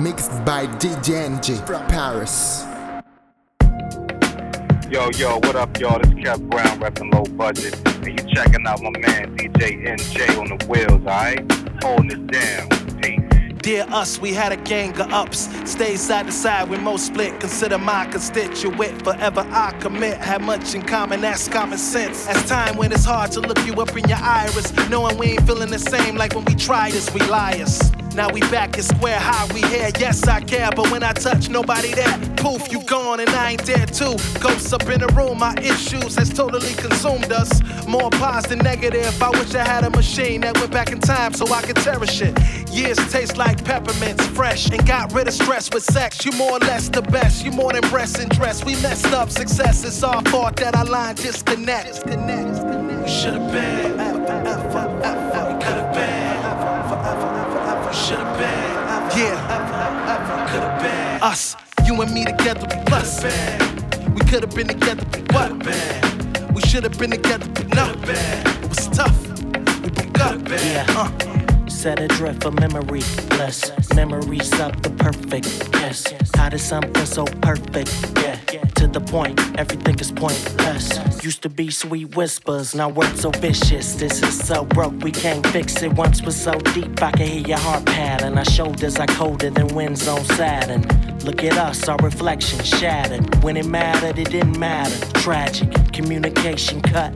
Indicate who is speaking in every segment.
Speaker 1: Mixed by DJ NG from Paris.
Speaker 2: Yo, yo, what up, y'all? This is Kev Brown, repping low budget. And you checking out my man DJ NJ on the wheels, alright? Holding it down. Peace.
Speaker 3: Dear us, we had a gang of ups. Stay side to side with most split. Consider my constituent. Forever I commit. Have much in common, that's common sense. As time when it's hard to look you up in your iris. Knowing we ain't feeling the same like when we tried this, we liars. Now we back in square high, we here, yes I care, but when I touch nobody there, poof, you gone and I ain't there too. Ghosts up in the room, my issues has totally consumed us. More positive than negative. I wish I had a machine that went back in time so I could cherish it. Years taste like peppermints, fresh, and got rid of stress with sex. You more or less the best, you more than breast and dress. We messed up, success, it's our fault that our line disconnect. We should've been, Us, you and me together, we plus. We could've been together, but what? We should've been together, but not bad. It was tough. We broke up.
Speaker 4: Yeah.
Speaker 3: Uh.
Speaker 4: Set adrift for memory, bless memories of the perfect. Yes, how did something so perfect? Yeah, to the point, everything is pointless. Used to be sweet whispers, now words so vicious. This is so broke, we can't fix it. Once was so deep, I can hear your heart pattern. Our shoulders are colder than winds on Saturn. Look at us, our reflection shattered. When it mattered, it didn't matter. Tragic, communication cut.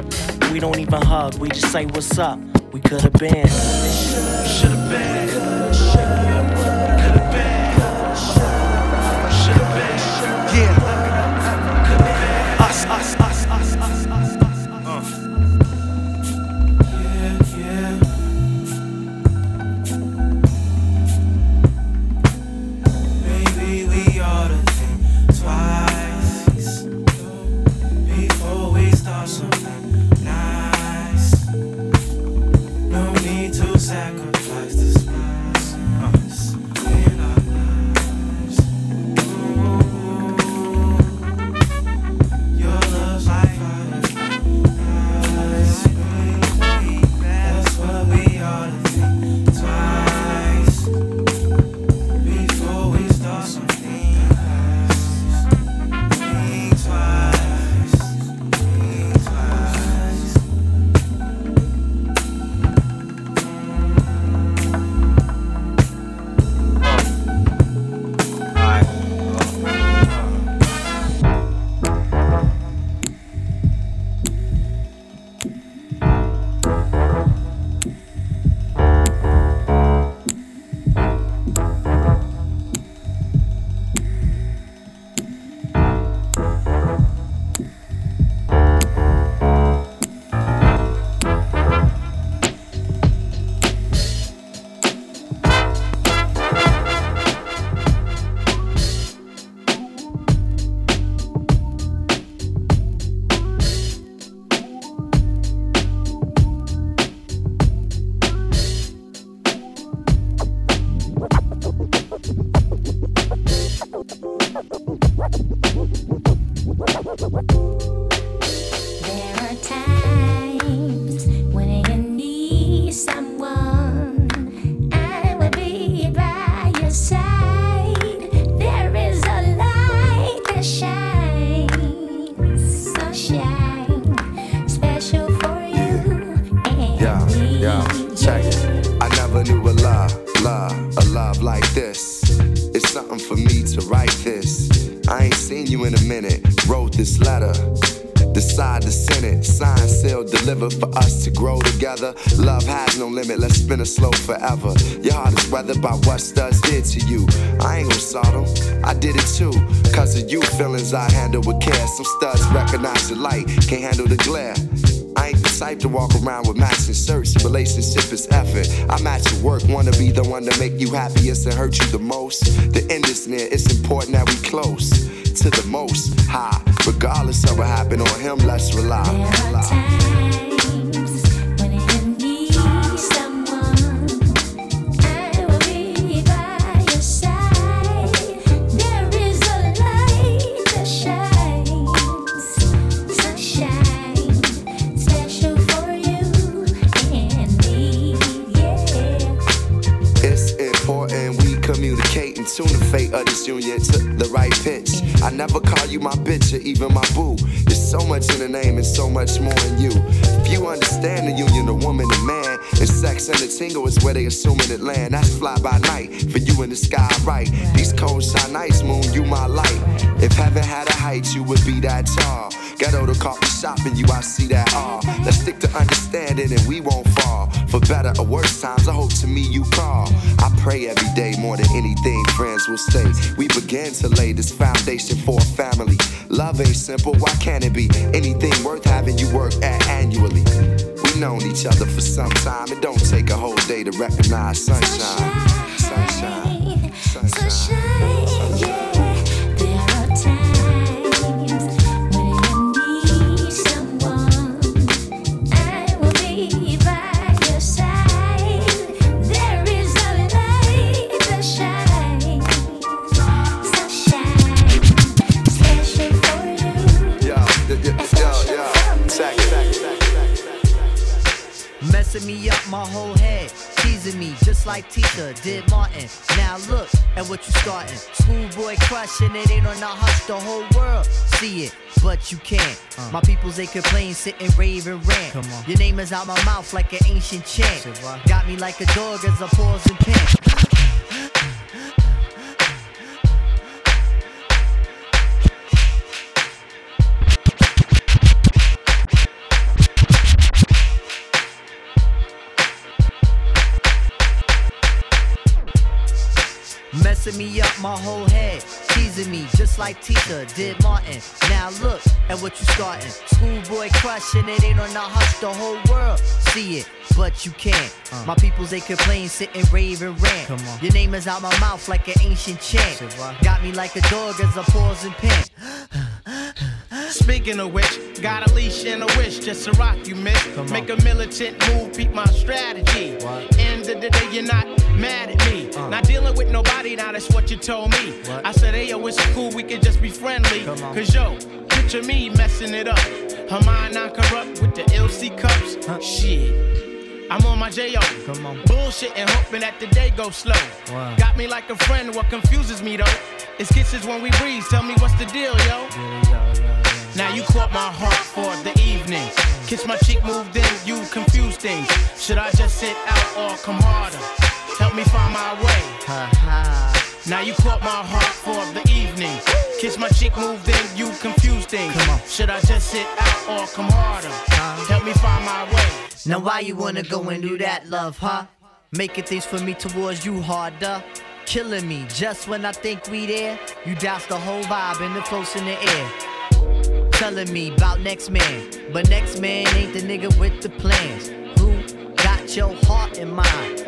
Speaker 4: We don't even hug, we just say what's up. We could have been.
Speaker 3: Should have been.
Speaker 5: Spin it slow forever. Your heart is weathered by what studs did to you. I ain't gonna them. I did it too. Cause of you, feelings I handle with care. Some studs recognize the light, can't handle the glare. I ain't the type to walk around with matching shirts. Relationship is effort. I match your work, wanna be the one to make you happiest and hurt you the most. The end is near, it's important that we close to the most high. Regardless of what happened on him, let's rely.
Speaker 6: There are times
Speaker 5: of this union took the right pitch. I never call you my bitch or even my boo. There's so much in the name and so much more in you. If you understand the union of woman and man, and sex and the tingle is where they assuming it land. That's fly by night for you in the sky, right? These cold shine nights, moon, you my light. If heaven had a height, you would be that tall. Ghetto to coffee shop and you, I see that all. Let's stick to understanding and we won't fall. For better or worse times, I hope to me you call. I pray every day more than anything, friends will stay. We begin to lay this foundation for a family. Love ain't simple, why can't it be? Anything worth having you work at annually. We've known each other for some time. It don't take a whole day to recognize sunshine. Sunshine. Sunshine.
Speaker 6: Sunshine, yeah.
Speaker 7: Messing me up my whole head, teasing me just like Tisha did Martin. Now look at what you starting. Schoolboy crushing it ain't on the hush, the whole world see it, but you can't. My peoples they complain, sit and rave and rant. Your name is out my mouth like an ancient chant. Got me like a dog as I pause and pant. Messing me up my whole head, teasing me just like Tisha did Martin. Now look at what you starting. Schoolboy crushing it ain't on the hush, the whole world see it, but you can't. Uh. My peoples they complain, sit and rave and rant. Your name is out my mouth like an ancient chant. Got me like a dog as I pause and pant.
Speaker 8: Speaking of which, got a leash and a wish just to rock you, miss. Make a militant move, beat my strategy. End of the day, you're not mad at me. Uh. Not dealing with nobody, now that's what you told me. I said, hey, yo, it's cool, we can just be friendly. Cause yo, picture me messing it up. Her mind not corrupt with the LC cups. Huh? Shit. I'm on my J.O.
Speaker 7: Come on.
Speaker 8: Bullshit and hoping that the day goes slow.
Speaker 7: Wow.
Speaker 8: Got me like a friend, what confuses me though. It's kisses when we breathe, tell me what's the deal, yo. Now you caught my heart for the evening. Kiss my cheek, move then you confuse things. Should I just sit out or come harder? Help me find my way.
Speaker 7: Ha ha.
Speaker 8: Now you caught my heart for the evening. Kiss my cheek, move then you confuse things.
Speaker 7: Come on.
Speaker 8: Should I just sit out or come harder? Help me find my way.
Speaker 7: Now why you wanna go and do that, love, huh? Making things for me towards you harder. Killing me just when I think we there. You douse the whole vibe and the close in the air. Telling me about next man, but next man ain't the nigga with the plans. Who got your heart in mind?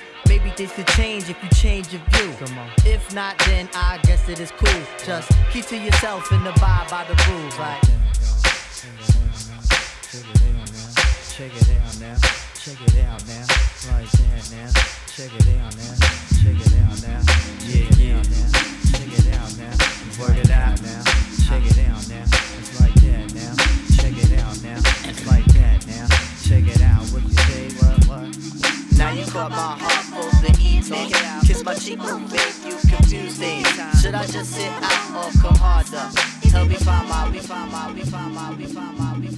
Speaker 7: Maybe things could change if you change your view. If not, then I guess it is cool. Just keep to yourself and abide by the rules. Like, check it out now, check it out now, like that now, check it out now, check it out now, yeah, yeah, now, check it out now, work it out now, check it out now, it's like that now, check it out now, it's like that now, check it out, what you say, what, what? Now you got my heart for the evening, kiss my cheek, it, you confuse things. Should I just sit out or come harder? Help me find my, we find my, we find my, we find my, we find my,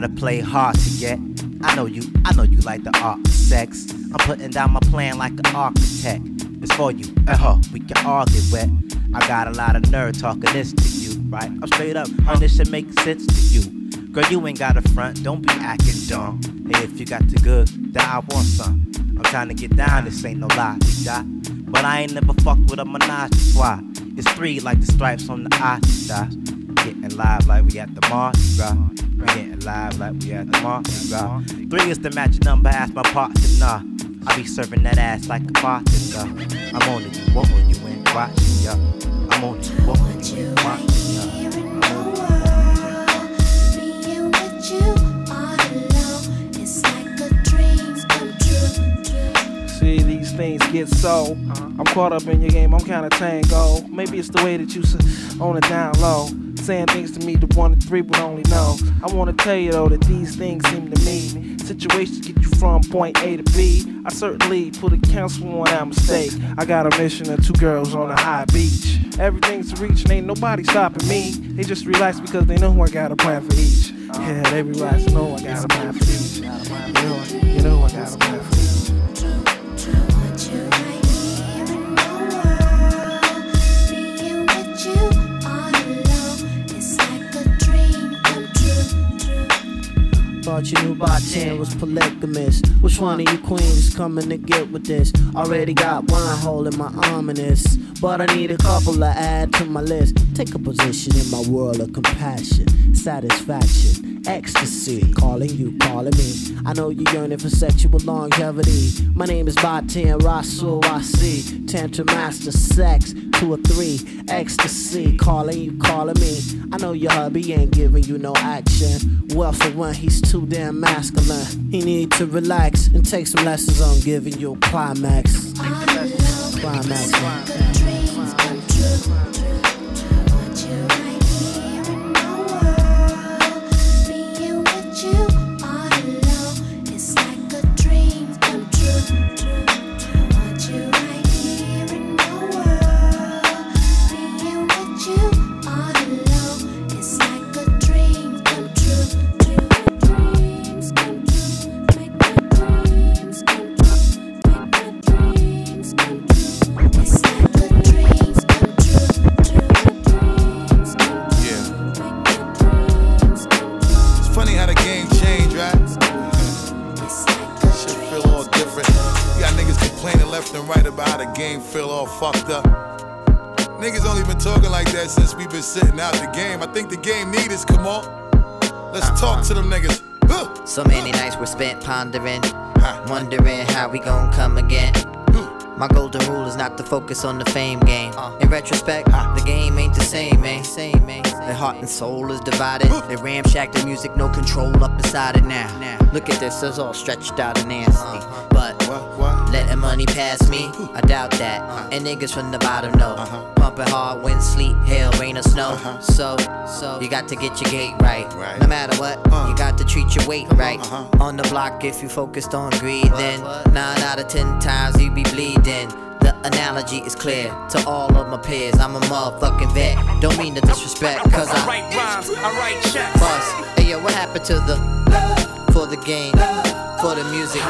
Speaker 9: gotta play hard to get. I know you, I know you like the art of sex. I'm putting down my plan like an architect. It's for you uh huh, we can all get wet. I got a lot of nerve talking this to you, right? I'm straight up, and this should make sense to you. Girl, you ain't got a front, don't be acting dumb. Hey, if you got the good, then I want some. I'm trying to get down, this ain't no lie, die. But I ain't never fucked with a menage a. It's three like the stripes on the eye. Getting live like we at the Mardi Gras. We getting live like we at the Mardi uh. Three is the magic number, ask my partner. Nah, I be serving that ass like a bartender. I'm on it, you what you ain't watching, ya. I'm on it, you what you ain't watching, ya.
Speaker 10: You all alone, it's like a dream come true.
Speaker 11: See, these things get so. Uh-huh. I'm caught up in your game, I'm kinda tango. Maybe it's the way that you s- on it down low. Saying things to me the one and three would only know. I wanna tell you though that these things seem to me. Situations get you from point A to B. I certainly put a counsel on that mistake. I got a mission of two girls on a high beach. Everything's reach and ain't nobody stopping me. They just relax because they know I got a plan for each. Yeah, they relax know I got a plan for each. You know, you know I got a plan for each.
Speaker 12: Thought you knew about 10 was polygamous. Which one of you queens coming to get with this? Already got one hole in my ominous. But I need a couple to add to my list. Take a position in my world of compassion, satisfaction, ecstasy. Calling you, calling me. I know you're yearning for sexual longevity. My name is Batin Rasul Wasi. Tantra master sex two or three. Ecstasy, calling you, calling me. I know your hubby ain't giving you no action. Well, for one, he's too damn masculine. He need to relax and take some lessons on giving you a climax. Climax.
Speaker 10: Dreams
Speaker 13: out the game. I think the game need us, come on. Let's talk to them niggas. Huh.
Speaker 7: So many nights were spent pondering, wondering how we gon' come again. My golden rule is not to focus on the fame game. Uh. In retrospect, the game ain't the same, man. Same, man. Their heart and soul is divided. They ramshack the music, no control up inside it now. Look at this, it's all stretched out and nasty. Uh-huh. But letting money pass me, I doubt that. Uh-huh. And niggas from the bottom know. Uh-huh. Pumping hard, wind, sleet, hail, rain, or snow. Uh-huh. So, so you got to get your gate right. No matter what, uh. you got to treat your weight right. On the block, if you focused on greed, then nine out of ten times you be bleeding. The analogy is clear to all of my peers. I'm a motherfucking vet. Don't mean to disrespect, cause I
Speaker 14: write rhymes, I write checks.
Speaker 7: bust. Hey yo, what happened to the love for the game, for the music?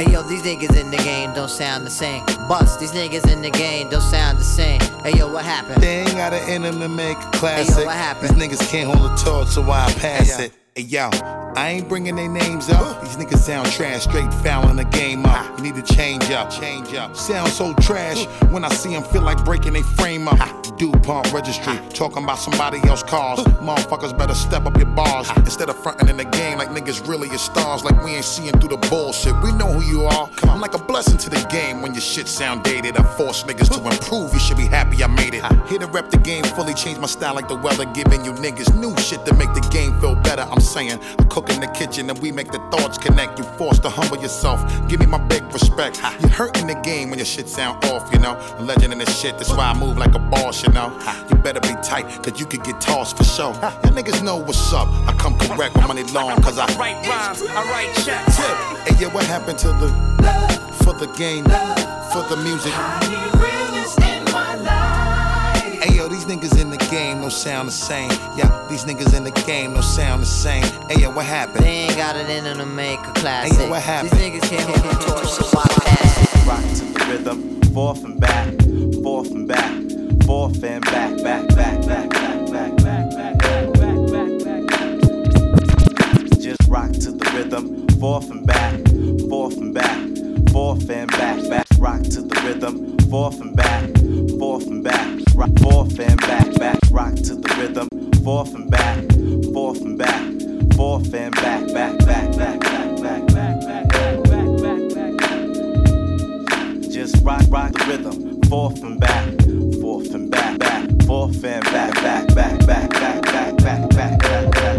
Speaker 7: Hey yo, these niggas in the game don't sound the same. Bust, these niggas in the game don't sound the same. Hey yo, what happened?
Speaker 13: They ain't got an in them to make a classic.
Speaker 7: Hey, yo, what happened?
Speaker 13: These niggas can't hold a torch, so why I pass it? Hey yo, I ain't bringing their names up. These niggas sound trash, straight fouling the game up. You need to change up, change up. Sound so trash when I see them feel like breaking their frame up. DuPont registry, talking about somebody else's cars. Motherfuckers better step up your bars instead of fronting in the game like niggas really is stars. Like we ain't seeing through the bullshit. We know who you are. I'm like a blessing to the game when your shit sound dated. I force niggas to improve. You should be happy I made it. Here to rep the game fully, change my style like the weather, giving you niggas new shit to make the game feel better. I'm saying I cook in the kitchen and we make the thoughts connect. You forced to humble yourself. Give me my big respect. You hurting the game when your shit sound off, you know. A legend in this shit, that's why I move like a boss, you know. You better be tight, cause you could get tossed for sure. Y'all niggas know what's up. I come correct with money long, cause I
Speaker 14: write rhymes, I write checks.
Speaker 13: Hey, yeah, what happened to the love for the game, love for the music? Hey yo, these niggas in the game don't sound the same. Yeah, these niggas in the game don't sound the same. Hey yo, what happened?
Speaker 7: They ain't got it in them to make a classic.
Speaker 13: Hey, yo, what happened?
Speaker 7: These niggas can't hold the torch, so why pass?
Speaker 9: Rock to the rhythm, forth and back, forth and back, forth and back, back, back, back, back, back, back, back, back, back, back. Just rock to the rhythm, forth and back, forth and back, forth and back, back, rock to the rhythm, forth and back, forth and back, rock, forth and back, back, rock to the rhythm, forth and back, forth and back, forth and back, back, back, back, back, back, back, back, back, back, back. Just rock, rock the rhythm, forth and back, forth and back, back, forth and back, back, back, back, back, back, back, back, back, back, back.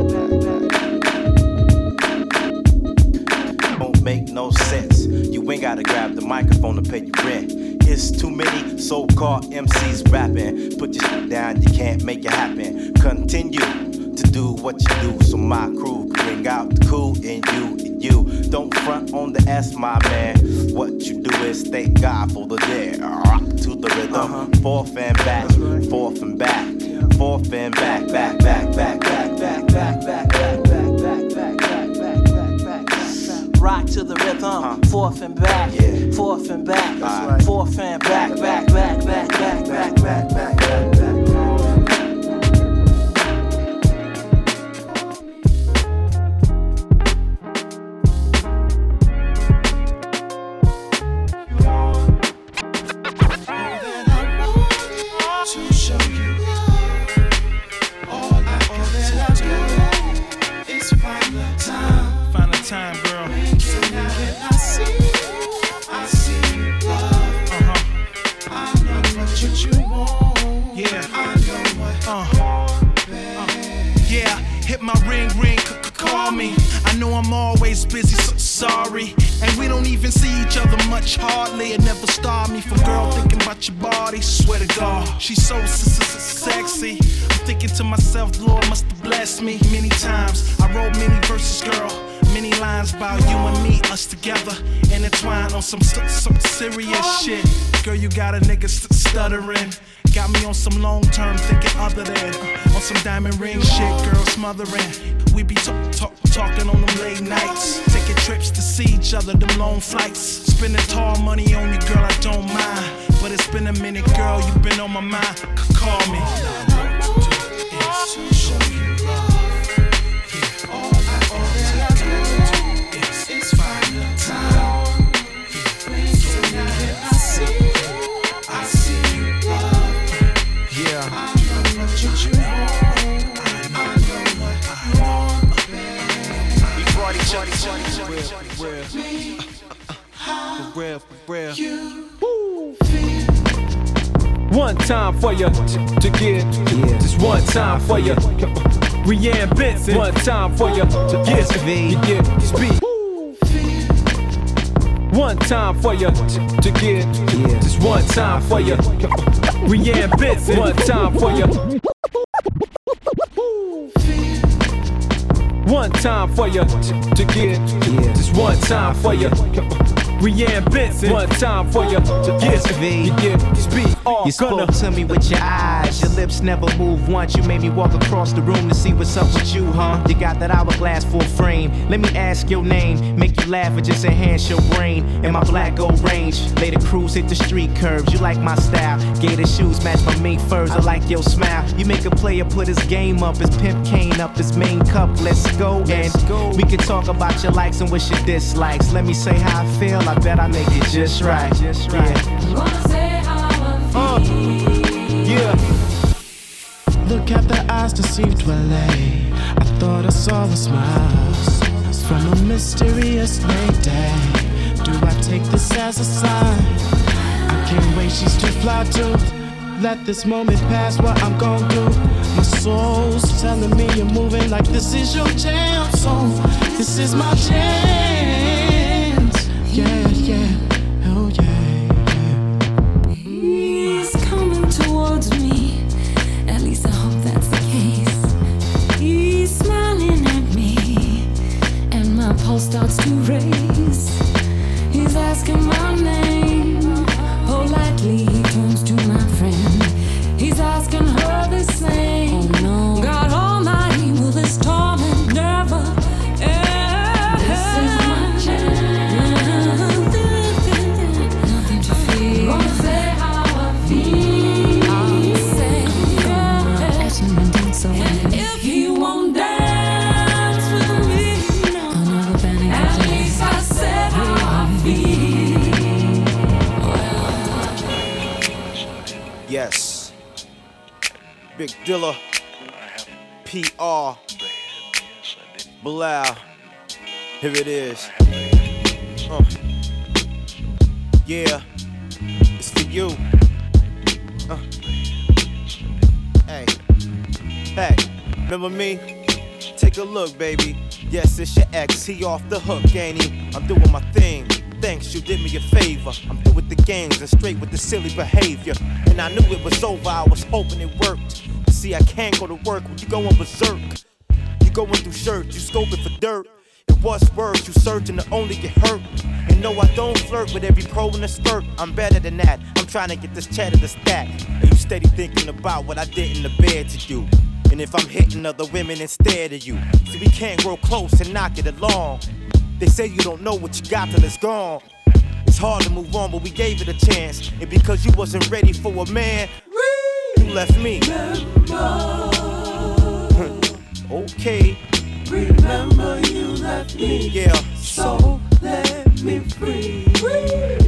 Speaker 9: Don't make no sense. You ain't gotta grab the microphone to pay your rent. It's too many so-called MCs rapping. Put your shit down, you can't make it happen. Continue to do what you do, so my crew can bring out the cool in you. And you don't front on the S, my man. What you do is thank God for the day. Rock to the rhythm, uh-huh. forth and back, forth and back,
Speaker 3: forth and back, back, back, back, different back. She's so sexy. I'm thinking to myself, Lord must have blessed me many times. I wrote many verses, girl. Many lines about you and me, us together, intertwined on some, some serious shit. Girl, you got a nigga st- stuttering. Got me on some long term thinking other than on some diamond ring shit, girl smothering. We be talk, talk, talking on them late nights, taking trips to see each other, them long flights. Spending tall money on you, girl, I don't mind. But it's been a minute, girl, you've been on my mind. Call me.
Speaker 14: Show
Speaker 3: For real, for real.
Speaker 15: One time for you to, to get, just one time for you. Rhian Benson, one time for you to get, to get speed. One time for you to, to get, just one time for you. Rhian Benson, one time for you. One time for you to, to get, just one time for you. Rhian Benson, one time for you to get, to get speed. All
Speaker 16: You
Speaker 15: gonna
Speaker 16: spoke to me with your eyes. Your lips never move once. You made me walk across the room to see what's up with you, huh? You got that hourglass full frame. Let me ask your name. Make you laugh and just enhance your brain. In my black gold range. Lay the cruise, hit the street curves. You like my style. Gator shoes match my mink furs. I like your smile. You make a player put his game up. His pimp cane up. His main cup. Let's go. And we can talk about your likes and what your dislikes. Let me say how I feel. I bet I make it just right. Just right.
Speaker 14: Uh,
Speaker 15: yeah.
Speaker 14: Look at the eyes deceived LA. I thought I saw the smiles from a mysterious lady. Do I take this as a sign? I can't wait, she's too fly to let this moment pass. What I'm gonna do? My soul's telling me you're moving like this is your jam. So this is my chance. Yeah, yeah, oh yeah.
Speaker 17: He's coming towards me. At least I hope that's the case. He's smiling at me, and my pulse starts to race. He's asking my name.
Speaker 9: Bilal. Here it is. Uh. Yeah, it's for you. Uh. Hey, hey, remember me? Take a look, baby. Yes, it's your ex. He off the hook, ain't he? I'm doing my thing. Thanks, you did me a favor. I'm through with the games and straight with the silly behavior. And I knew it was over. I was hoping it worked. See, I can't go to work when you going berserk. You going through shirts, you scoping for dirt. It was worse, you searching to only get hurt. And no, I don't flirt with every pro in the skirt. I'm better than that. I'm trying to get this cheddar to stack. And you steady thinking about what I did in the bed to you. And if I'm hitting other women instead of you. So we can't grow close and not get along. They say you don't know what you got till it's gone. It's hard to move on, but we gave it a chance. And because you wasn't ready for a man, you left me. Okay.
Speaker 14: Remember you left me.
Speaker 9: Yeah.
Speaker 14: So let me free. Remember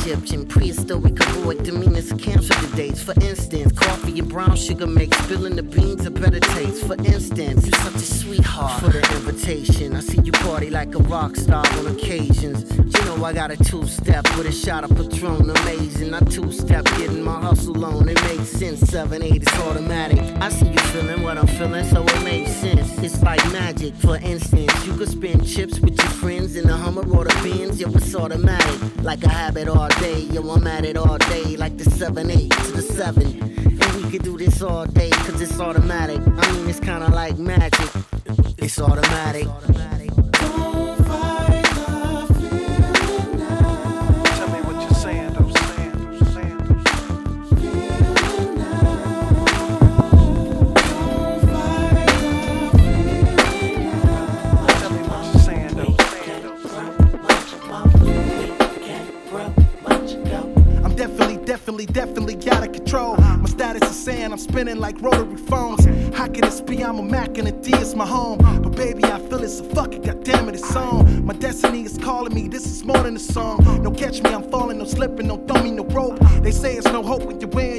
Speaker 12: Egyptian. Prehistoric avoid the demeanors, cancel the dates. For instance, coffee and brown sugar make spilling the beans a better taste. For instance, you're such a sweetheart. For the invitation, I see you party like a rock star on occasions. You know I got a two step with a shot of Patron, amazing. I two step getting my hustle on. It makes sense. Seven eight, it's automatic. I see you feeling what I'm feeling, so it makes sense. It's like magic. For instance, you could spend chips with your friends in the Hummer or the Benz. Yo, it's automatic. Like a habit all day. Yo, I'm at it all day. Like the 7 8 to the 7. And we could do this all day, cause it's automatic. I mean, it's kinda like magic. It's automatic.
Speaker 14: Don't
Speaker 3: like rotary phones. How can this be? I'm a Mac and a D is my home. But baby, I feel it, so fuck it, goddamn it, it's on. My destiny is calling me, this is more than a song. No catch me, I'm falling, no slipping, no throw me no rope. They say it's no hope when you're wearing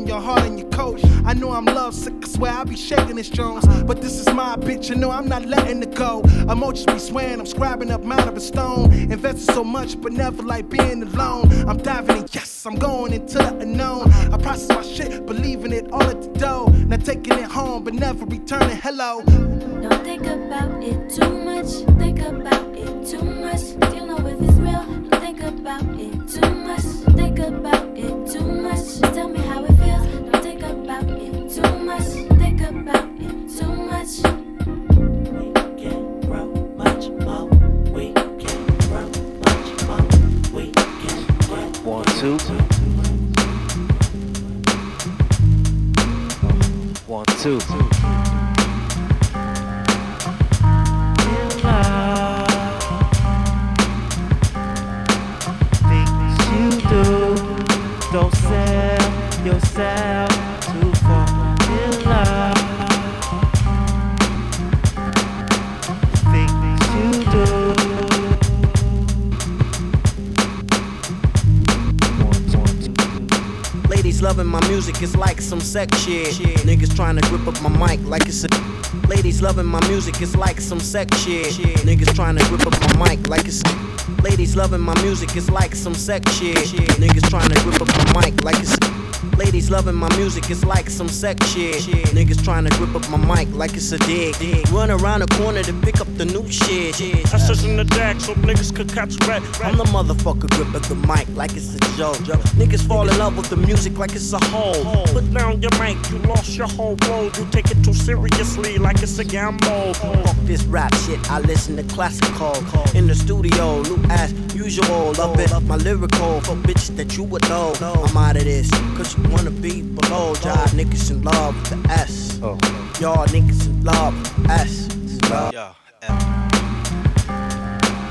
Speaker 3: I'm love sick, I swear I be shaking this Jones. But this is my bitch, you know I'm not letting it go. Emojis be swearing, I'm scribing up out of a stone. Invested so much, but never like being alone. I'm diving in, yes, I'm going into the unknown. I process my shit, believing it all at the door. Now taking it home, but never returning. Hello.
Speaker 6: Don't think about it too much. Think about it too much. You know if it's real. Don't think about it too much. Think
Speaker 12: sex shit. Niggas trying to grip up my mic like it's a. Ladies loving my music, it's like some sex shit. Niggas trying to grip up my mic like it's. Ladies loving my music, it's like some sex shit. Niggas trying to grip up my mic like it's. Ladies loving my music, it's like some sex shit. Niggas trying to grip up my mic like it's a dig. Run around the corner to pick up the new shit.
Speaker 18: I sit in the deck so niggas could catch red.
Speaker 12: I'm the motherfucker gripping the mic like it's a joke. Niggas fall in love with the music like it's a hole.
Speaker 18: Put down your mic, you lost your whole world. You take it too seriously like it's a gamble.
Speaker 12: Fuck this rap shit, I listen to classical. In the studio, new as usual. Love it, my lyrical. For bitches that you would know. I'm out of this, cause you wanna be below, y'all niggas in love with the S. Oh. Y'all niggas in love with the S. Love.
Speaker 14: Yeah,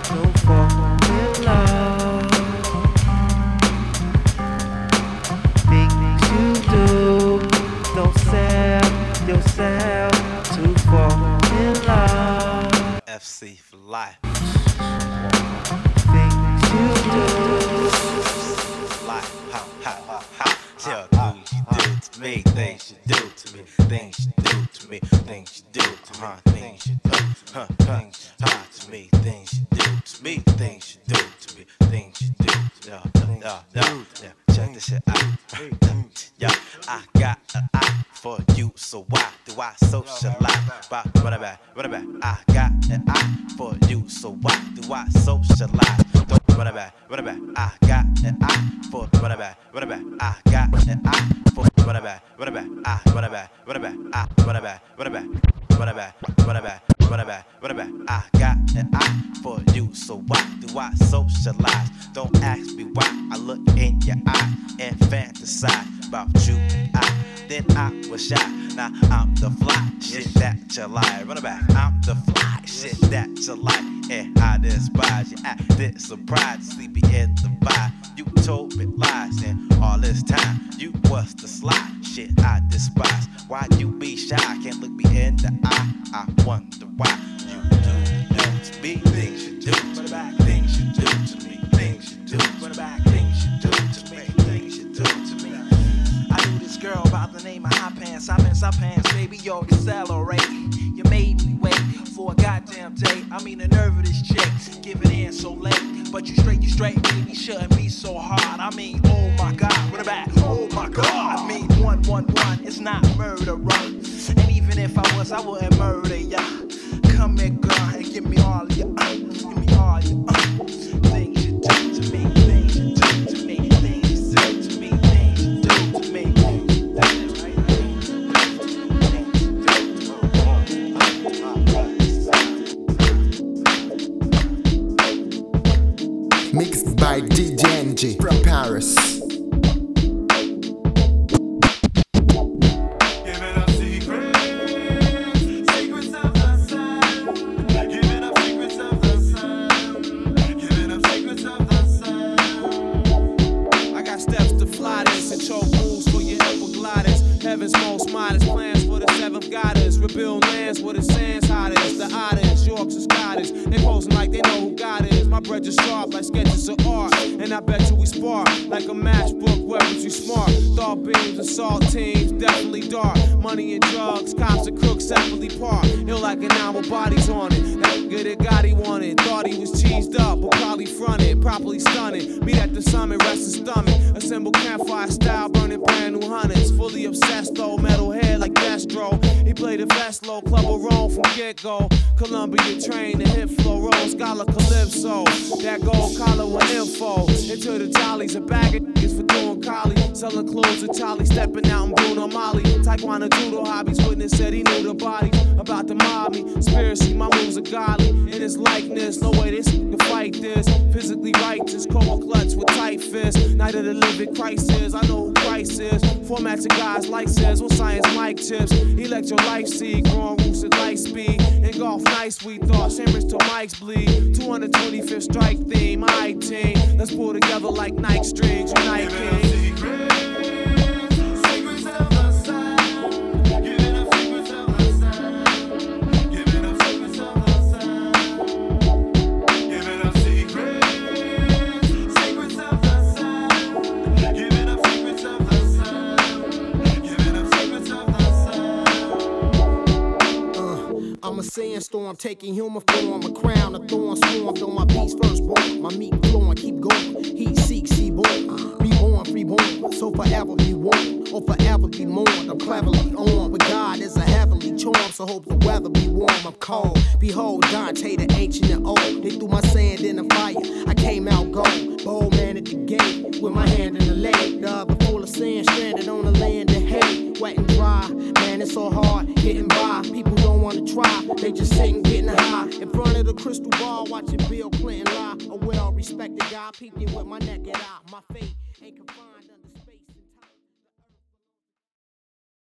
Speaker 14: Don't love.
Speaker 9: Things you do. Don't sell yourself to fall in love. FC life. Me, things you do to me, things you do to me, things you do to me, things you do, huh, things you do to me, things you do to me, things you do to me, things you do, yeah, yeah, yeah, yeah. Check this shit out. Yeah, I got an eye for you, so why do I socialize? By run it back, run it back. I got an eye for you, so why do I socialize? Don't run it back, run it back. I got an eye for run it back, run it back. I got an eye run it back, run it back. I run it back, run it back. Run it back, run it back, run it back. I got an eye for you, so why do I socialize? Don't ask me why. I look in your eye and fantasize about you and I. Then I was shy. Now I'm the fly shit that you like. Run it back. I'm the fly shit that you like. And I despise you. Acted surprised, sleepy in the vibe. You told me lies, and all this time you was the sly shit I despise. Why you be shy? Can't look me in the eye. I wonder why you do do to me things you do to me, things you do to me, things you do to me, things you do to me, things you do to me.
Speaker 11: I knew this girl by the name of Hot Pants. Hot Pants, Hot Pants, baby, yo, accelerate. You made me wait for a goddamn day. I mean, the nerve of this chick, give it in so late. But you straight, you straight, baby, shouldn't be so hard. I mean, oh my god, run it back, oh my god. I mean, one, one, one, it's not murder, run. And even if I was, I wouldn't murder ya. Come here, girl, and give me all your,
Speaker 19: probably fronted. Properly stunning. Meet at the summit, rest his stomach. Assemble campfire style, burning brand new hundreds. Fully obsessed though, metal head like Destro. He played a best low club of Rome from get go. Columbia train, the hip flow, roll, scholar calypso. That gold collar with info. Into the jollies, a bag of niggas for doing collie. Selling clothes to Charlie, stepping out in Bruno Magli. Taekwondo judo hobbies, witness said he knew the body. About mob me, conspiracy, my moves are godly. In his likeness, no way this can fight this. Physically righteous, cold clutch with tight fists. Night of the living crisis, I know who Christ is. Format guys like says, what science mic tips. Electro life seed, growing roots at light speed. In golf nights, we thought, Chambers till mics bleed. 225th strike theme, I team. Let's pull together like Nike strings, unite king.
Speaker 20: Sandstorm taking human form, a crown, a thorn swarmed on my beats first. My meat flowing, keep going. Heat seek, see born. Reborn, freeborn. So forever be warm, or forever be mourned. I'm cleverly on, but God is a heavenly charm, so hope the weather be warm. I'm cold. Behold, Dante, the ancient and old. They threw my sand in the fire. I came out gold. Bold man at the gate, with my hand in the lake. The other full of sand, stranded on the land of hate. Wet and dry, man, it's so hard crystal ball, watching Bill Clinton lie. A well respected guy, peeping with my face